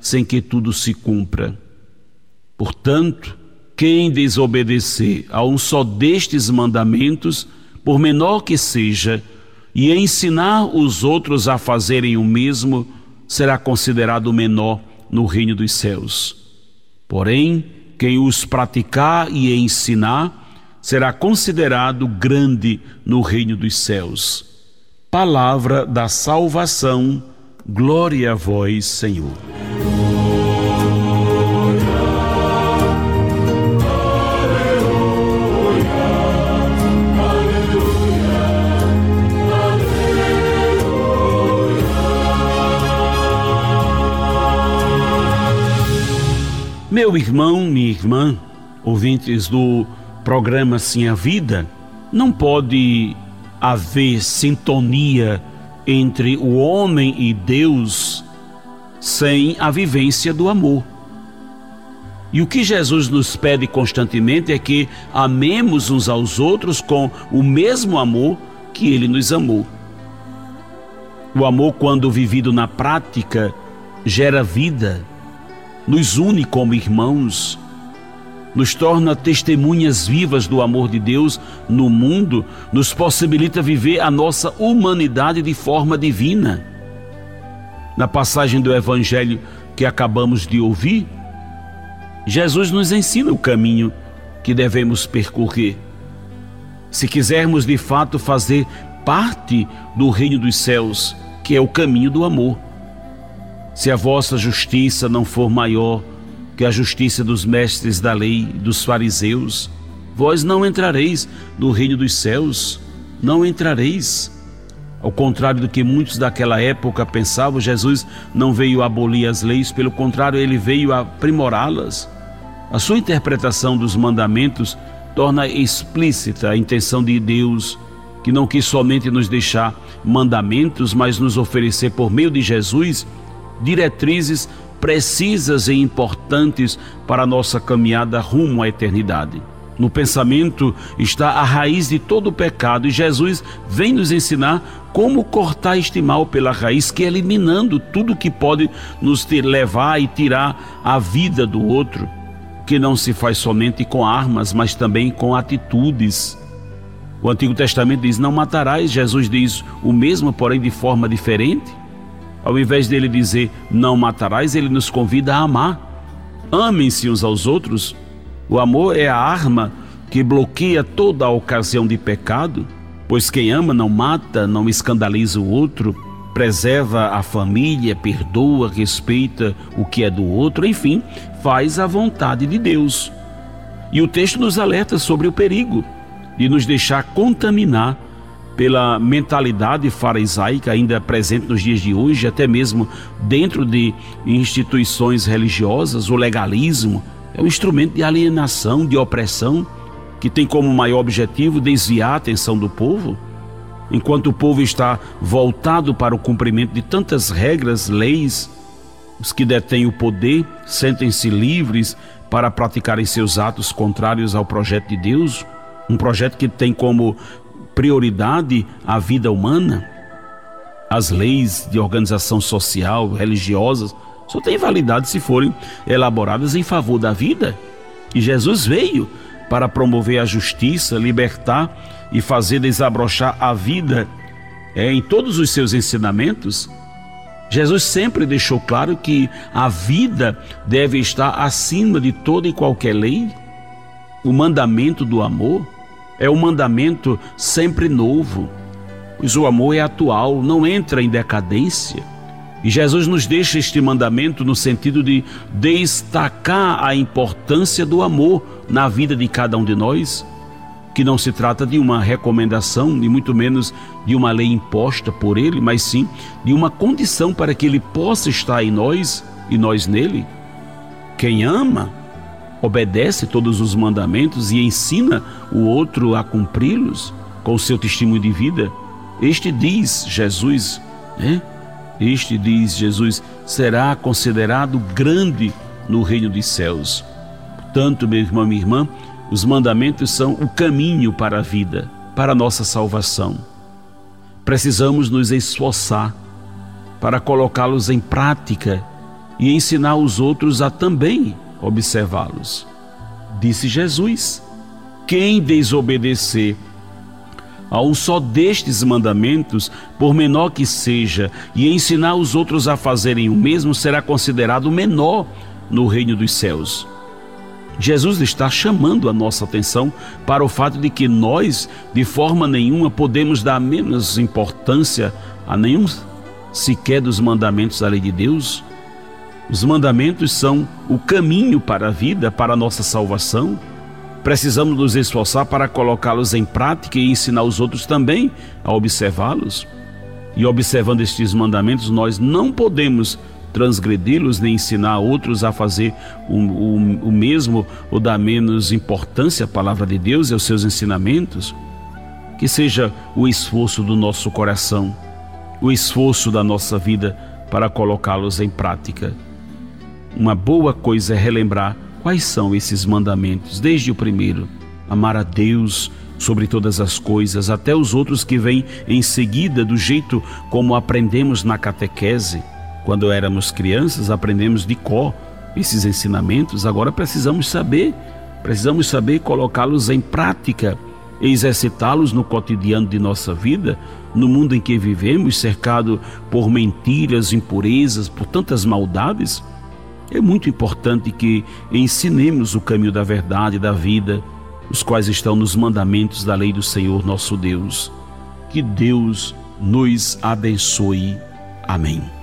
sem que tudo se cumpra. Portanto, quem desobedecer a um só destes mandamentos, por menor que seja, e ensinar os outros a fazerem o mesmo, será considerado menor no reino dos céus. Porém, quem os praticar e ensinar, será considerado grande no reino dos céus. Palavra da salvação, glória a vós, Senhor. Meu irmão, minha irmã, ouvintes do programa Sim a Vida, não pode haver sintonia entre o homem e Deus sem a vivência do amor. E o que Jesus nos pede constantemente é que amemos uns aos outros com o mesmo amor que ele nos amou. O amor, quando vivido na prática, gera vida, nos une como irmãos, nos torna testemunhas vivas do amor de Deus no mundo, nos possibilita viver a nossa humanidade de forma divina. Na passagem do Evangelho que acabamos de ouvir, Jesus nos ensina o caminho que devemos percorrer. Se quisermos de fato fazer parte do reino dos céus, que é o caminho do amor. Se a vossa justiça não for maior que a justiça dos mestres da lei, dos fariseus, vós não entrareis no reino dos céus, não entrareis. Ao contrário do que muitos daquela época pensavam, Jesus não veio abolir as leis, pelo contrário, ele veio aprimorá-las. A sua interpretação dos mandamentos torna explícita a intenção de Deus, que não quis somente nos deixar mandamentos, mas nos oferecer por meio de Jesus diretrizes precisas e importantes para a nossa caminhada rumo à eternidade. No pensamento está a raiz de todo o pecado e Jesus vem nos ensinar como cortar este mal pela raiz, que é eliminando tudo que pode nos levar e tirar a vida do outro, que não se faz somente com armas, mas também com atitudes. O Antigo Testamento diz: Não matarás, Jesus diz o mesmo, porém de forma diferente. Ao invés dele dizer não matarás, ele nos convida a amar. Amem-se uns aos outros. O amor é a arma que bloqueia toda a ocasião de pecado, pois quem ama não mata, não escandaliza o outro, preserva a família, perdoa, respeita o que é do outro, enfim, faz a vontade de Deus. E o texto nos alerta sobre o perigo de nos deixar contaminar pela mentalidade farisaica ainda presente nos dias de hoje, até mesmo dentro de instituições religiosas, o legalismo é um instrumento de alienação, de opressão, que tem como maior objetivo desviar a atenção do povo. Enquanto o povo está voltado para o cumprimento de tantas regras, leis, os que detêm o poder sentem-se livres para praticarem seus atos contrários ao projeto de Deus, um projeto que tem como prioridade à vida humana, as leis de organização social, religiosas, só têm validade se forem elaboradas em favor da vida. E Jesus veio para promover a justiça, libertar e fazer desabrochar a vida é, em todos os seus ensinamentos. Jesus sempre deixou claro que a vida deve estar acima de toda e qualquer lei. O mandamento do amor é um mandamento sempre novo, pois o amor é atual, não entra em decadência. E Jesus nos deixa este mandamento no sentido de destacar a importância do amor na vida de cada um de nós que não se trata de uma recomendação, nem muito menos de uma lei imposta por ele, mas sim de uma condição para que ele possa estar em nós e nós nele. Quem ama, obedece todos os mandamentos e ensina o outro a cumpri-los com o seu testemunho de vida. Este diz Jesus, né? Este diz Jesus, será considerado grande no reino dos céus. Portanto, meu irmão, minha irmã, os mandamentos são o caminho para a vida, para a nossa salvação. Precisamos nos esforçar para colocá-los em prática e ensinar os outros a também observá-los. Disse Jesus: Quem desobedecer a um só destes mandamentos, por menor que seja, e ensinar os outros a fazerem o mesmo, será considerado menor no reino dos céus. Jesus está chamando a nossa atenção para o fato de que nós, de forma nenhuma, podemos dar menos importância a nenhum sequer dos mandamentos da lei de Deus. Os mandamentos são o caminho para a vida, para a nossa salvação. Precisamos nos esforçar para colocá-los em prática e ensinar os outros também a observá-los. E observando estes mandamentos, nós não podemos transgredi-los nem ensinar outros a fazer o, o, o mesmo ou dar menos importância à palavra de Deus e aos seus ensinamentos. Que seja o esforço do nosso coração, o esforço da nossa vida para colocá-los em prática. Uma boa coisa é relembrar quais são esses mandamentos, desde o primeiro: amar a Deus sobre todas as coisas, até os outros que vêm em seguida, do jeito como aprendemos na catequese. Quando éramos crianças, aprendemos de cor esses ensinamentos, agora precisamos saber, precisamos saber colocá-los em prática, exercitá-los no cotidiano de nossa vida, no mundo em que vivemos, cercado por mentiras, impurezas, por tantas maldades. É muito importante que ensinemos o caminho da verdade e da vida, os quais estão nos mandamentos da lei do Senhor nosso Deus. Que Deus nos abençoe. Amém.